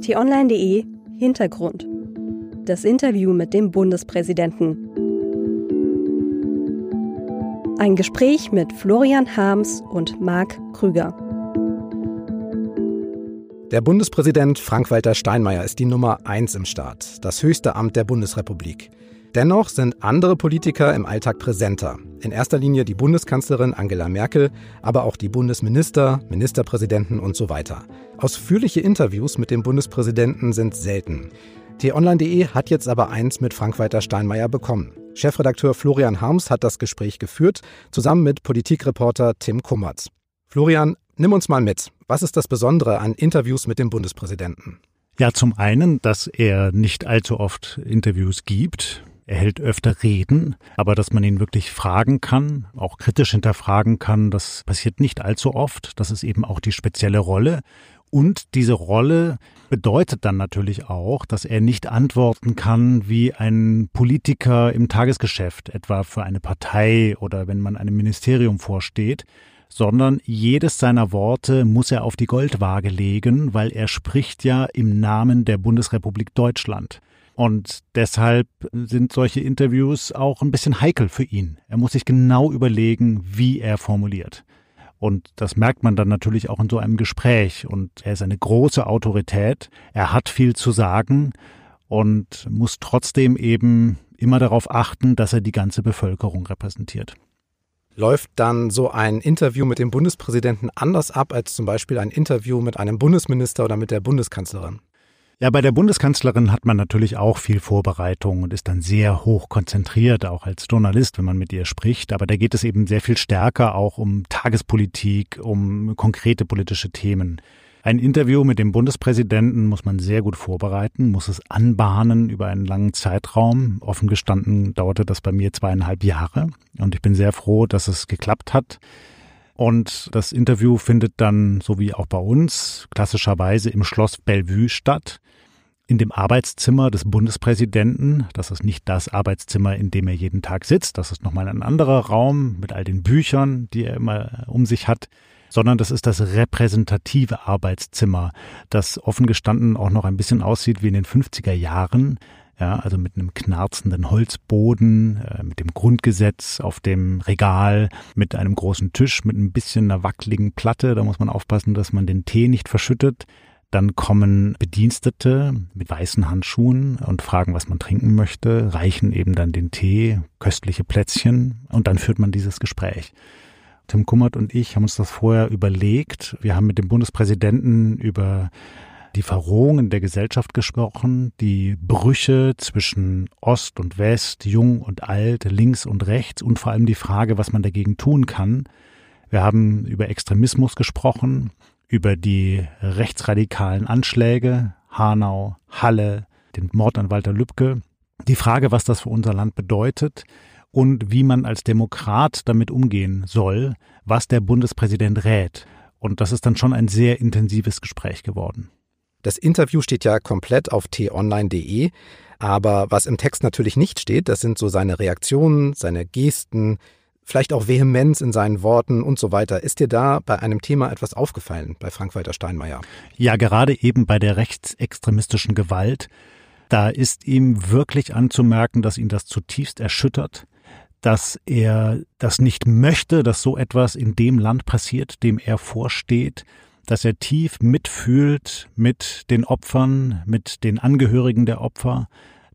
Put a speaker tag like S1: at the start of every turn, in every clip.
S1: t-online.de Hintergrund. Das Interview mit dem Bundespräsidenten. Ein Gespräch mit Florian Harms und Marc Krüger.
S2: Der Bundespräsident Frank-Walter Steinmeier ist die Nummer eins im Staat, das höchste Amt der Bundesrepublik. Dennoch sind andere Politiker im Alltag präsenter. In erster Linie die Bundeskanzlerin Angela Merkel, aber auch die Bundesminister, Ministerpräsidenten und so weiter. Ausführliche Interviews mit dem Bundespräsidenten sind selten. T-Online.de hat jetzt aber eins mit Frank-Walter Steinmeier bekommen. Chefredakteur Florian Harms hat das Gespräch geführt, zusammen mit Politikreporter Tim Kummert. Florian, nimm uns mal mit. Was ist das Besondere an Interviews mit dem Bundespräsidenten?
S3: Ja, zum einen, dass er nicht allzu oft Interviews gibt. Er hält öfter Reden, aber dass man ihn wirklich fragen kann, auch kritisch hinterfragen kann, das passiert nicht allzu oft. Das ist eben auch die spezielle Rolle. Und diese Rolle bedeutet dann natürlich auch, dass er nicht antworten kann wie ein Politiker im Tagesgeschäft, etwa für eine Partei oder wenn man einem Ministerium vorsteht, sondern jedes seiner Worte muss er auf die Goldwaage legen, weil er spricht ja im Namen der Bundesrepublik Deutschland. Und deshalb sind solche Interviews auch ein bisschen heikel für ihn. Er muss sich genau überlegen, wie er formuliert. Und das merkt man dann natürlich auch in so einem Gespräch. Und er ist eine große Autorität. Er hat viel zu sagen und muss trotzdem eben immer darauf achten, dass er die ganze Bevölkerung repräsentiert.
S2: Läuft dann so ein Interview mit dem Bundespräsidenten anders ab als zum Beispiel ein Interview mit einem Bundesminister oder mit der Bundeskanzlerin?
S3: Ja, bei der Bundeskanzlerin hat man natürlich auch viel Vorbereitung und ist dann sehr hoch konzentriert, auch als Journalist, wenn man mit ihr spricht. Aber da geht es eben sehr viel stärker auch um Tagespolitik, um konkrete politische Themen. Ein Interview mit dem Bundespräsidenten muss man sehr gut vorbereiten, muss es anbahnen über einen langen Zeitraum. Offen gestanden dauerte das bei mir zweieinhalb Jahre und ich bin sehr froh, dass es geklappt hat. Und das Interview findet dann, so wie auch bei uns, klassischerweise im Schloss Bellevue statt, in dem Arbeitszimmer des Bundespräsidenten. Das ist nicht das Arbeitszimmer, in dem er jeden Tag sitzt. Das ist nochmal ein anderer Raum mit all den Büchern, die er immer um sich hat sondern das ist das repräsentative Arbeitszimmer, das offen gestanden auch noch ein bisschen aussieht wie in den 50er Jahren ja, also mit einem knarzenden Holzboden, äh, mit dem Grundgesetz auf dem Regal, mit einem großen Tisch, mit ein bisschen einer wackeligen Platte. Da muss man aufpassen, dass man den Tee nicht verschüttet. Dann kommen Bedienstete mit weißen Handschuhen und fragen, was man trinken möchte, reichen eben dann den Tee, köstliche Plätzchen und dann führt man dieses Gespräch. Tim Kummert und ich haben uns das vorher überlegt. Wir haben mit dem Bundespräsidenten über die Verrohungen der Gesellschaft gesprochen, die Brüche zwischen Ost und West, Jung und Alt, links und rechts und vor allem die Frage, was man dagegen tun kann. Wir haben über Extremismus gesprochen, über die rechtsradikalen Anschläge, Hanau, Halle, den Mord an Walter Lübcke, die Frage, was das für unser Land bedeutet und wie man als Demokrat damit umgehen soll, was der Bundespräsident rät. Und das ist dann schon ein sehr intensives Gespräch geworden.
S2: Das Interview steht ja komplett auf t-online.de, aber was im Text natürlich nicht steht, das sind so seine Reaktionen, seine Gesten, vielleicht auch Vehemenz in seinen Worten und so weiter. Ist dir da bei einem Thema etwas aufgefallen bei Frank-Walter Steinmeier?
S3: Ja, gerade eben bei der rechtsextremistischen Gewalt. Da ist ihm wirklich anzumerken, dass ihn das zutiefst erschüttert, dass er das nicht möchte, dass so etwas in dem Land passiert, dem er vorsteht, dass er tief mitfühlt mit den Opfern, mit den Angehörigen der Opfer,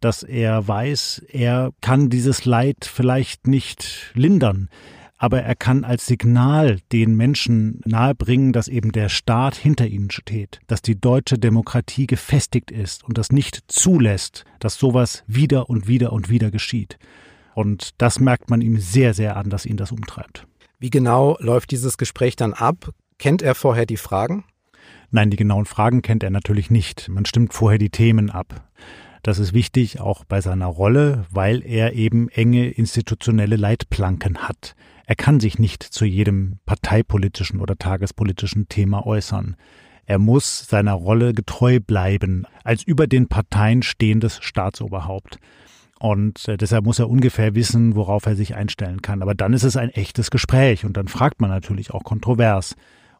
S3: dass er weiß, er kann dieses Leid vielleicht nicht lindern, aber er kann als Signal den Menschen nahebringen, dass eben der Staat hinter ihnen steht, dass die deutsche Demokratie gefestigt ist und das nicht zulässt, dass sowas wieder und wieder und wieder geschieht. Und das merkt man ihm sehr, sehr an, dass ihn das umtreibt.
S2: Wie genau läuft dieses Gespräch dann ab? Kennt er vorher die Fragen?
S3: Nein, die genauen Fragen kennt er natürlich nicht. Man stimmt vorher die Themen ab. Das ist wichtig auch bei seiner Rolle, weil er eben enge institutionelle Leitplanken hat. Er kann sich nicht zu jedem parteipolitischen oder tagespolitischen Thema äußern. Er muss seiner Rolle getreu bleiben, als über den Parteien stehendes Staatsoberhaupt. Und äh, deshalb muss er ungefähr wissen, worauf er sich einstellen kann. Aber dann ist es ein echtes Gespräch und dann fragt man natürlich auch kontrovers.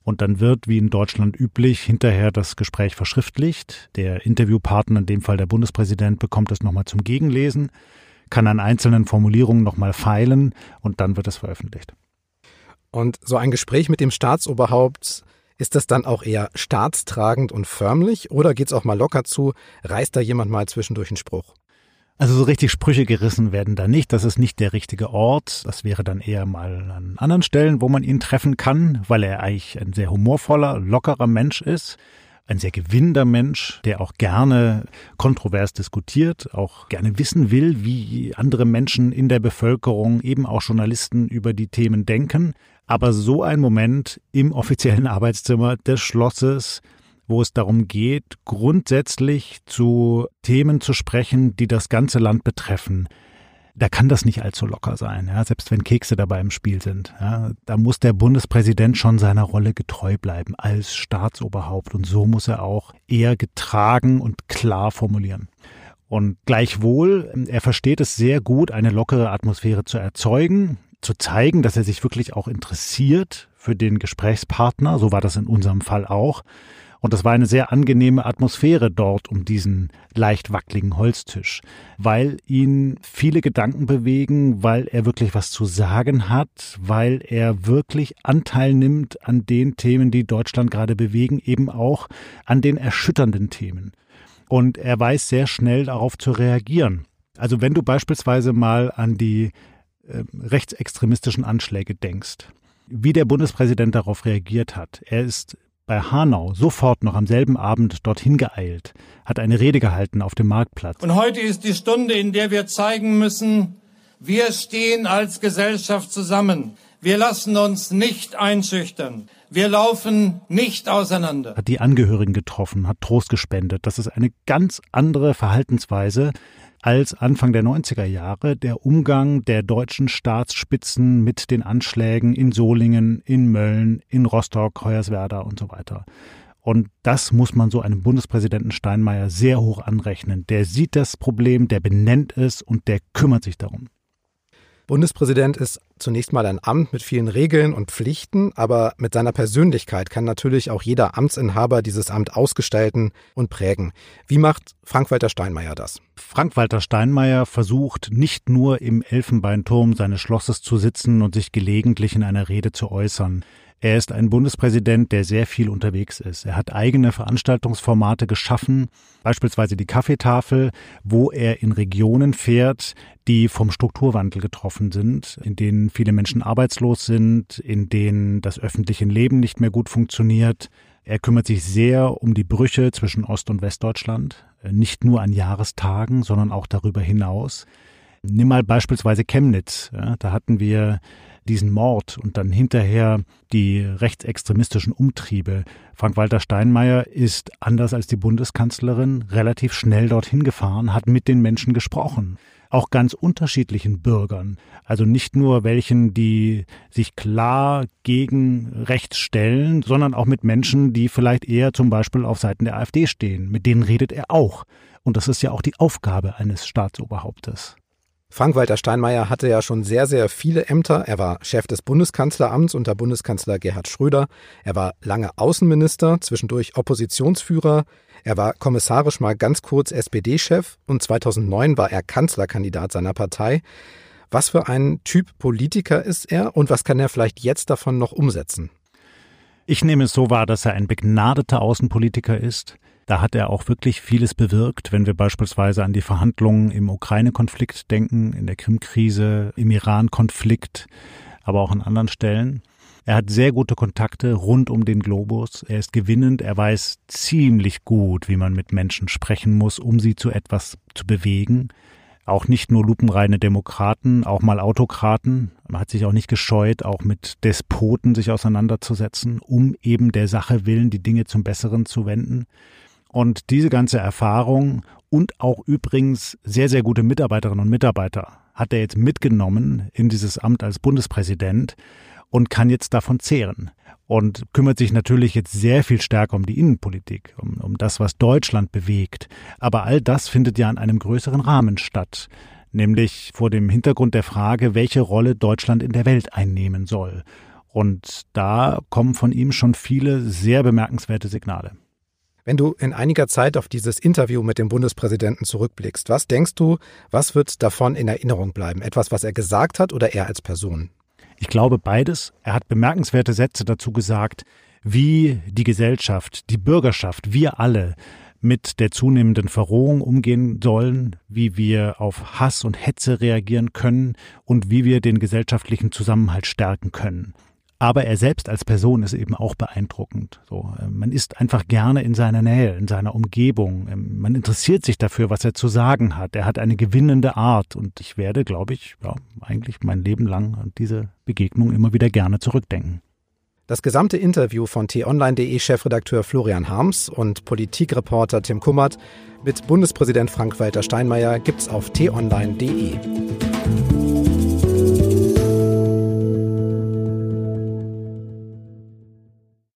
S3: Und dann wird, wie in Deutschland üblich, hinterher das Gespräch verschriftlicht. Der Interviewpartner, in dem Fall der Bundespräsident, bekommt es nochmal zum Gegenlesen, kann an einzelnen Formulierungen nochmal feilen und dann wird es veröffentlicht.
S2: Und so ein Gespräch mit dem Staatsoberhaupt, ist das dann auch eher staatstragend und förmlich oder geht es auch mal locker zu? Reißt da jemand mal zwischendurch einen Spruch?
S3: Also so richtig Sprüche gerissen werden da nicht. Das ist nicht der richtige Ort. Das wäre dann eher mal an anderen Stellen, wo man ihn treffen kann, weil er eigentlich ein sehr humorvoller, lockerer Mensch ist. Ein sehr gewinnender Mensch, der auch gerne kontrovers diskutiert, auch gerne wissen will, wie andere Menschen in der Bevölkerung, eben auch Journalisten über die Themen denken. Aber so ein Moment im offiziellen Arbeitszimmer des Schlosses, wo es darum geht, grundsätzlich zu Themen zu sprechen, die das ganze Land betreffen. Da kann das nicht allzu locker sein, ja, selbst wenn Kekse dabei im Spiel sind. Ja, da muss der Bundespräsident schon seiner Rolle getreu bleiben als Staatsoberhaupt und so muss er auch eher getragen und klar formulieren. Und gleichwohl, er versteht es sehr gut, eine lockere Atmosphäre zu erzeugen, zu zeigen, dass er sich wirklich auch interessiert für den Gesprächspartner. So war das in unserem Fall auch. Und das war eine sehr angenehme Atmosphäre dort um diesen leicht wackeligen Holztisch, weil ihn viele Gedanken bewegen, weil er wirklich was zu sagen hat, weil er wirklich Anteil nimmt an den Themen, die Deutschland gerade bewegen, eben auch an den erschütternden Themen. Und er weiß sehr schnell darauf zu reagieren. Also wenn du beispielsweise mal an die äh, rechtsextremistischen Anschläge denkst, wie der Bundespräsident darauf reagiert hat. Er ist bei Hanau sofort noch am selben Abend dorthin geeilt, hat eine Rede gehalten auf dem Marktplatz.
S4: Und heute ist die Stunde, in der wir zeigen müssen, wir stehen als Gesellschaft zusammen. Wir lassen uns nicht einschüchtern. Wir laufen nicht auseinander.
S3: Hat die Angehörigen getroffen, hat Trost gespendet. Das ist eine ganz andere Verhaltensweise als Anfang der 90er Jahre der Umgang der deutschen Staatsspitzen mit den Anschlägen in Solingen, in Mölln, in Rostock, Hoyerswerda und so weiter. Und das muss man so einem Bundespräsidenten Steinmeier sehr hoch anrechnen. Der sieht das Problem, der benennt es und der kümmert sich darum.
S2: Bundespräsident ist zunächst mal ein Amt mit vielen Regeln und Pflichten, aber mit seiner Persönlichkeit kann natürlich auch jeder Amtsinhaber dieses Amt ausgestalten und prägen. Wie macht Frank-Walter Steinmeier das?
S3: Frank-Walter Steinmeier versucht nicht nur im Elfenbeinturm seines Schlosses zu sitzen und sich gelegentlich in einer Rede zu äußern. Er ist ein Bundespräsident, der sehr viel unterwegs ist. Er hat eigene Veranstaltungsformate geschaffen, beispielsweise die Kaffeetafel, wo er in Regionen fährt, die vom Strukturwandel getroffen sind, in denen viele Menschen arbeitslos sind, in denen das öffentliche Leben nicht mehr gut funktioniert. Er kümmert sich sehr um die Brüche zwischen Ost- und Westdeutschland, nicht nur an Jahrestagen, sondern auch darüber hinaus. Nimm mal beispielsweise Chemnitz. Ja, da hatten wir diesen Mord und dann hinterher die rechtsextremistischen Umtriebe. Frank-Walter Steinmeier ist, anders als die Bundeskanzlerin, relativ schnell dorthin gefahren, hat mit den Menschen gesprochen auch ganz unterschiedlichen Bürgern. Also nicht nur welchen, die sich klar gegen rechts stellen, sondern auch mit Menschen, die vielleicht eher zum Beispiel auf Seiten der AfD stehen. Mit denen redet er auch. Und das ist ja auch die Aufgabe eines Staatsoberhauptes.
S2: Frank-Walter Steinmeier hatte ja schon sehr, sehr viele Ämter. Er war Chef des Bundeskanzleramts unter Bundeskanzler Gerhard Schröder. Er war lange Außenminister, zwischendurch Oppositionsführer. Er war kommissarisch mal ganz kurz SPD-Chef und 2009 war er Kanzlerkandidat seiner Partei. Was für ein Typ Politiker ist er und was kann er vielleicht jetzt davon noch umsetzen?
S3: Ich nehme es so wahr, dass er ein begnadeter Außenpolitiker ist. Da hat er auch wirklich vieles bewirkt, wenn wir beispielsweise an die Verhandlungen im Ukraine-Konflikt denken, in der Krim-Krise, im Iran-Konflikt, aber auch an anderen Stellen. Er hat sehr gute Kontakte rund um den Globus. Er ist gewinnend. Er weiß ziemlich gut, wie man mit Menschen sprechen muss, um sie zu etwas zu bewegen. Auch nicht nur lupenreine Demokraten, auch mal Autokraten. Man hat sich auch nicht gescheut, auch mit Despoten sich auseinanderzusetzen, um eben der Sache willen die Dinge zum Besseren zu wenden. Und diese ganze Erfahrung und auch übrigens sehr, sehr gute Mitarbeiterinnen und Mitarbeiter hat er jetzt mitgenommen in dieses Amt als Bundespräsident und kann jetzt davon zehren und kümmert sich natürlich jetzt sehr viel stärker um die Innenpolitik, um, um das, was Deutschland bewegt. Aber all das findet ja in einem größeren Rahmen statt, nämlich vor dem Hintergrund der Frage, welche Rolle Deutschland in der Welt einnehmen soll. Und da kommen von ihm schon viele sehr bemerkenswerte Signale.
S2: Wenn du in einiger Zeit auf dieses Interview mit dem Bundespräsidenten zurückblickst, was denkst du, was wird davon in Erinnerung bleiben? Etwas, was er gesagt hat oder er als Person?
S3: Ich glaube beides. Er hat bemerkenswerte Sätze dazu gesagt, wie die Gesellschaft, die Bürgerschaft, wir alle mit der zunehmenden Verrohung umgehen sollen, wie wir auf Hass und Hetze reagieren können und wie wir den gesellschaftlichen Zusammenhalt stärken können. Aber er selbst als Person ist eben auch beeindruckend. So, äh, man ist einfach gerne in seiner Nähe, in seiner Umgebung. Ähm, man interessiert sich dafür, was er zu sagen hat. Er hat eine gewinnende Art und ich werde, glaube ich, ja, eigentlich mein Leben lang an diese Begegnung immer wieder gerne zurückdenken.
S2: Das gesamte Interview von t-online.de Chefredakteur Florian Harms und Politikreporter Tim Kummert mit Bundespräsident Frank-Walter Steinmeier gibt's auf t-online.de.